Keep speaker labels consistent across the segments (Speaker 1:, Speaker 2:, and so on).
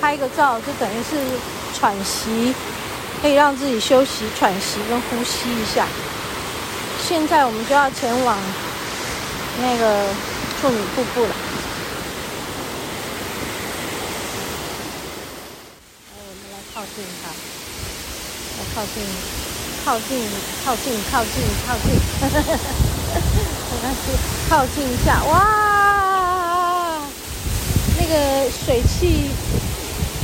Speaker 1: 拍个照，就等于是喘息，可以让自己休息、喘息跟呼吸一下。现在我们就要前往那个处女瀑布了。来，我们来靠近它，来靠近，靠近，靠近，靠近，靠近，靠近，靠近一下，哇！那个水汽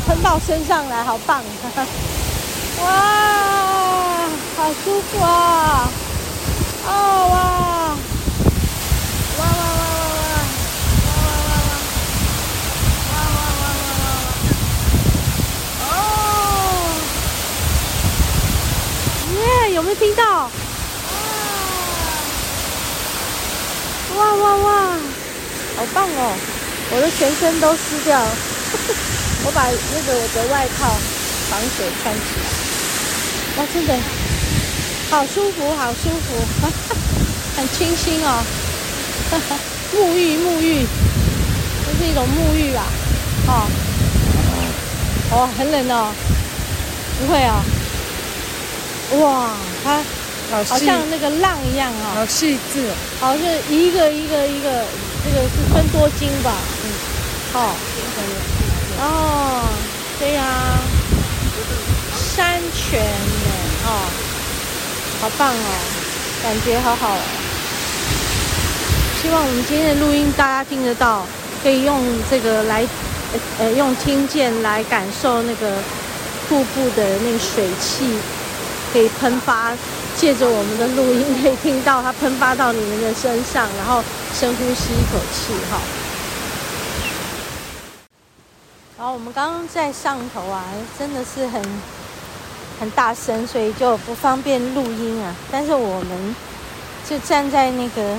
Speaker 1: 喷到身上来，好棒！哇，好舒服啊！哦哇！哇哇哇哇哇！哇哇哇哇哇哇哇！哦！耶，有没有听到？哇哇哇！好棒哦！我的全身都湿掉了，我把那个我的外套防水穿起来。哇，真的。好舒服，好舒服，哈哈，很清新哦，哈哈，沐浴沐浴，这是一种沐浴啊，哦，哦，很冷哦，不会啊、哦，哇，它好像那个浪一样啊、哦，
Speaker 2: 好细致，
Speaker 1: 好像一个一个一个，这个是分多金吧，嗯，哦，哦，对呀、山泉呢哦。好棒哦，感觉好好哦。希望我们今天的录音大家听得到，可以用这个来，呃，用听见来感受那个瀑布的那个水汽，可以喷发，借着我们的录音可以听到它喷发到你们的身上，然后深呼吸一口气哈。好我们刚刚在上头啊，真的是很。很大声，所以就不方便录音啊。但是我们就站在那个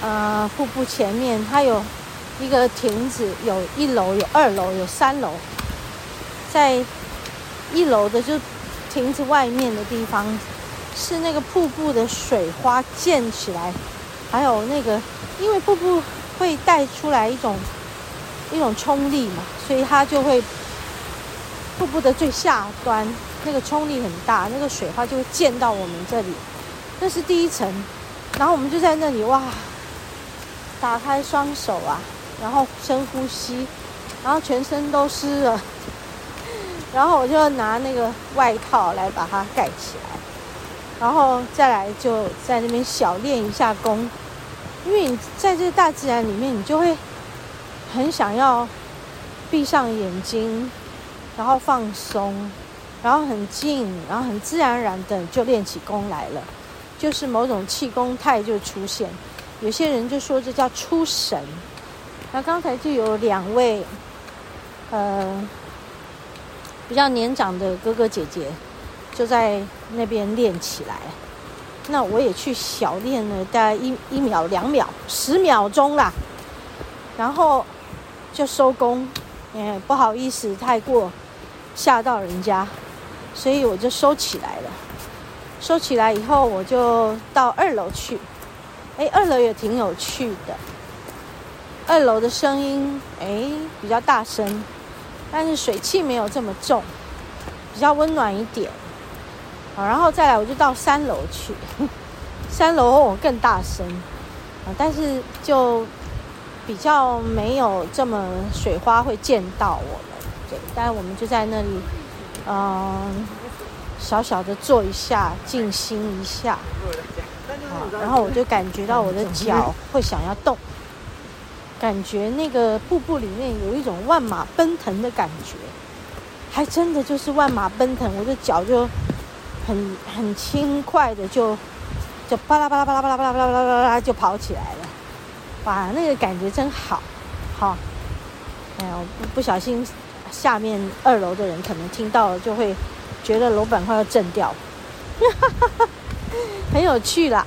Speaker 1: 呃瀑布前面，它有一个亭子，有一楼、有二楼、有三楼。在一楼的就亭子外面的地方，是那个瀑布的水花溅起来，还有那个因为瀑布会带出来一种一种冲力嘛，所以它就会。瀑布的最下端，那个冲力很大，那个水花就会溅到我们这里。那是第一层，然后我们就在那里哇，打开双手啊，然后深呼吸，然后全身都湿了，然后我就拿那个外套来把它盖起来，然后再来就在那边小练一下功，因为你在这大自然里面，你就会很想要闭上眼睛。然后放松，然后很静，然后很自然而然的就练起功来了，就是某种气功态就出现。有些人就说这叫出神。那刚才就有两位，呃，比较年长的哥哥姐姐就在那边练起来。那我也去小练了，大概一一秒、两秒、十秒钟啦，然后就收工。哎，不好意思，太过。吓到人家，所以我就收起来了。收起来以后，我就到二楼去。哎，二楼也挺有趣的。二楼的声音哎比较大声，但是水汽没有这么重，比较温暖一点。好，然后再来我就到三楼去。三楼我更大声啊，但是就比较没有这么水花会溅到我们。对，但我们就在那里，嗯，小小的坐一下，静心一下，然后我就感觉到我的脚会想要动，感觉那个瀑布里面有一种万马奔腾的感觉，还真的就是万马奔腾，我的脚就很很轻快的就就巴拉巴拉巴拉巴拉巴拉巴拉巴拉巴拉就跑起来了，哇，那个感觉真好，好，哎呀，我不不小心。下面二楼的人可能听到了，就会觉得楼板快要震掉，哈哈哈很有趣啦。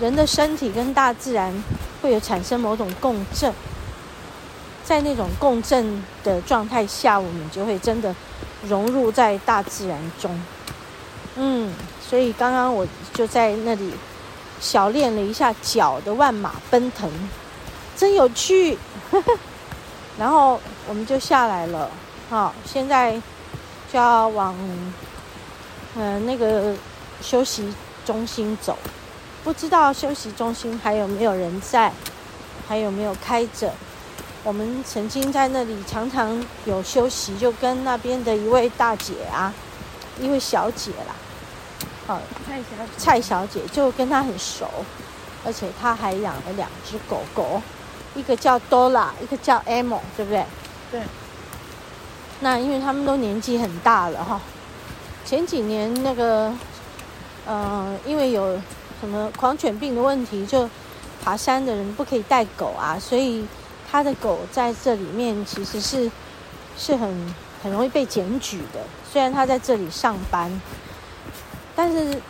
Speaker 1: 人的身体跟大自然会有产生某种共振，在那种共振的状态下，我们就会真的融入在大自然中。嗯，所以刚刚我就在那里小练了一下脚的万马奔腾，真有趣。然后我们就下来了，好，现在就要往嗯、那个休息中心走，不知道休息中心还有没有人在，还有没有开着？我们曾经在那里常常有休息，就跟那边的一位大姐啊，一位小姐啦，好，蔡小姐，蔡小姐就跟她很熟，而且她还养了两只狗狗，一个叫多拉，一个叫 Amo，对不对？
Speaker 2: 对。
Speaker 1: 那因为他们都年纪很大了哈，前几年那个，呃，因为有什么狂犬病的问题，就爬山的人不可以带狗啊，所以。他的狗在这里面其实是是很很容易被检举的。虽然他在这里上班，但是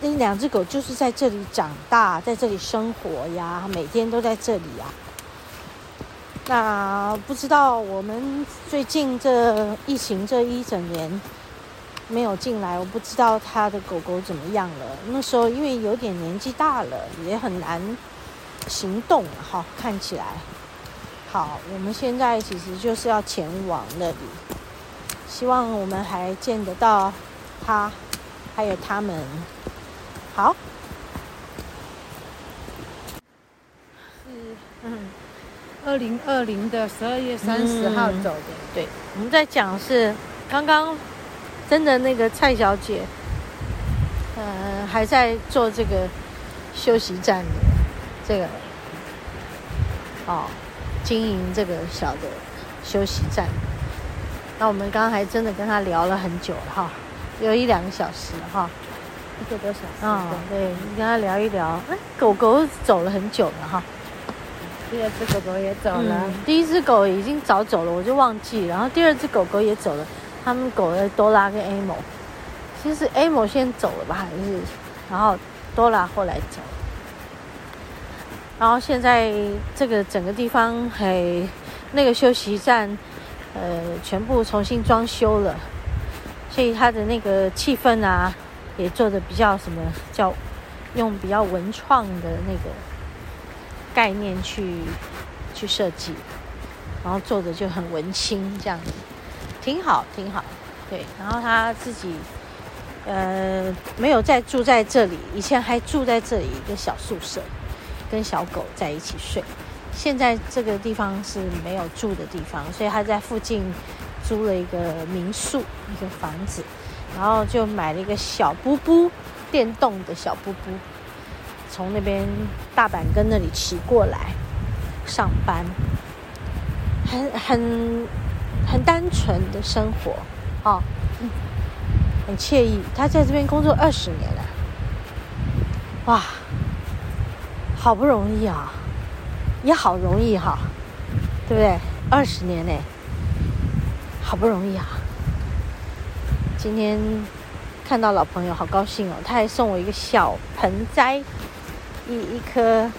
Speaker 1: 那两只狗就是在这里长大，在这里生活呀，每天都在这里呀。那不知道我们最近这疫情这一整年没有进来，我不知道他的狗狗怎么样了。那时候因为有点年纪大了，也很难行动哈，看起来。好，我们现在其实就是要前往那里，希望我们还见得到他，还有他们。好，
Speaker 2: 是嗯，二零二零的十二月三十号走的。
Speaker 1: 对，我们在讲是刚刚真的那个蔡小姐，呃，还在做这个休息站的这个，哦。经营这个小的休息站，那我们刚刚还真的跟他聊了很久了哈，有一两个小时哈，
Speaker 2: 一个多小时。
Speaker 1: 嗯，对，你跟他聊一聊。哎，狗狗走了很久了哈，
Speaker 2: 第二只狗狗也走了。
Speaker 1: 嗯，第一只狗已经早走了，我就忘记。然后第二只狗狗也走了，他们狗的多拉跟 Amo，其实 Amo 先走了吧，还是然后多拉后来走。然后现在这个整个地方嘿那个休息站，呃，全部重新装修了，所以它的那个气氛啊，也做的比较什么叫用比较文创的那个概念去去设计，然后做的就很文青这样子，挺好挺好，对。然后他自己呃没有再住在这里，以前还住在这里一个小宿舍。跟小狗在一起睡，现在这个地方是没有住的地方，所以他在附近租了一个民宿，一个房子，然后就买了一个小布布，电动的小布布，从那边大阪根那里骑过来上班，很很很单纯的生活，哦，很惬意。他在这边工作二十年了，哇！好不容易啊，也好容易哈，对不对？二十年嘞，好不容易啊！今天看到老朋友，好高兴哦！他还送我一个小盆栽，一一颗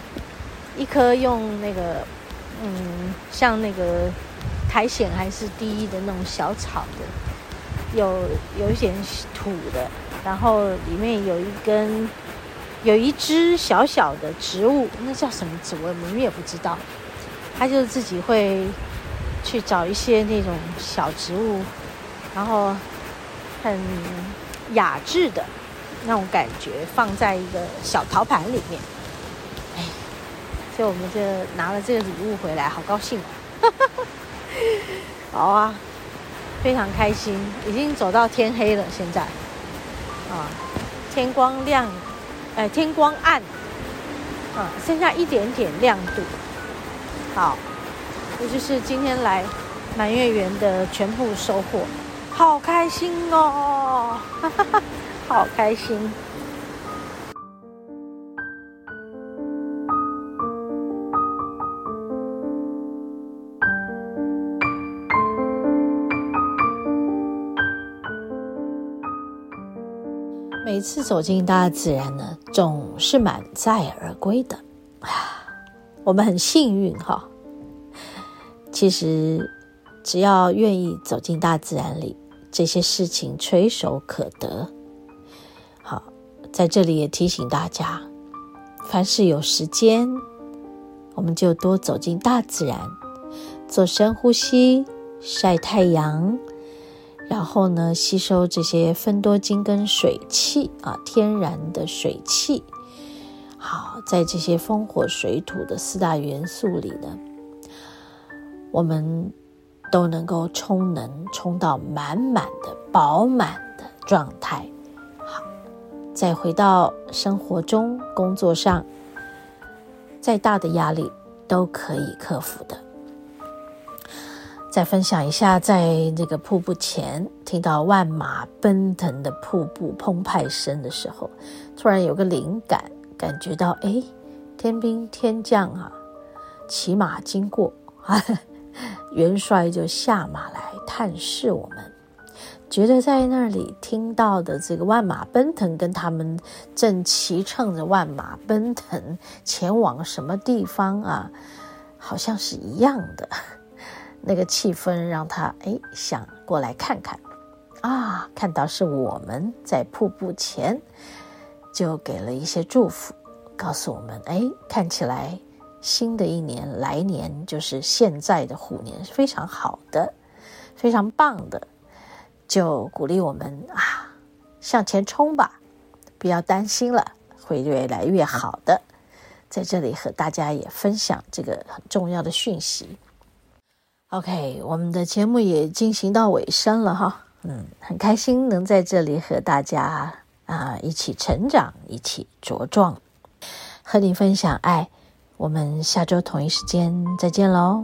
Speaker 1: 一颗用那个嗯，像那个苔藓还是第一的那种小草的，有有一点土的，然后里面有一根。有一只小小的植物，那叫什么植物？我们也不知道。他就是自己会去找一些那种小植物，然后很雅致的那种感觉，放在一个小陶盘里面。哎，所以我们就拿了这个礼物回来，好高兴哦！好啊，非常开心。已经走到天黑了，现在啊，天光亮。哎，天光暗，啊，剩下一点点亮度。好，这就是今天来满月园的全部收获，好开心哦，哈哈哈，好开心。每次走进大自然呢，总是满载而归的。我们很幸运哈。其实，只要愿意走进大自然里，这些事情垂手可得。好，在这里也提醒大家，凡是有时间，我们就多走进大自然，做深呼吸，晒太阳，然后呢，吸收这些芬多精跟水气啊，天然的水气。好，在这些风火水土的四大元素里呢，我们都能够充能，充到满满的、饱满的状态。好，再回到生活中、工作上，再大的压力都可以克服的。再分享一下，在那个瀑布前听到万马奔腾的瀑布澎湃声的时候，突然有个灵感。感觉到哎，天兵天将啊，骑马经过啊，元帅就下马来探视我们。觉得在那里听到的这个万马奔腾，跟他们正骑乘着万马奔腾前往什么地方啊，好像是一样的。那个气氛让他哎想过来看看啊，看到是我们在瀑布前。就给了一些祝福，告诉我们：哎，看起来新的一年来年就是现在的虎年是非常好的，非常棒的，就鼓励我们啊，向前冲吧，不要担心了，会越来越好的。在这里和大家也分享这个很重要的讯息。OK，我们的节目也进行到尾声了哈，嗯，很开心能在这里和大家。啊，一起成长，一起茁壮，和你分享爱。我们下周同一时间再见喽。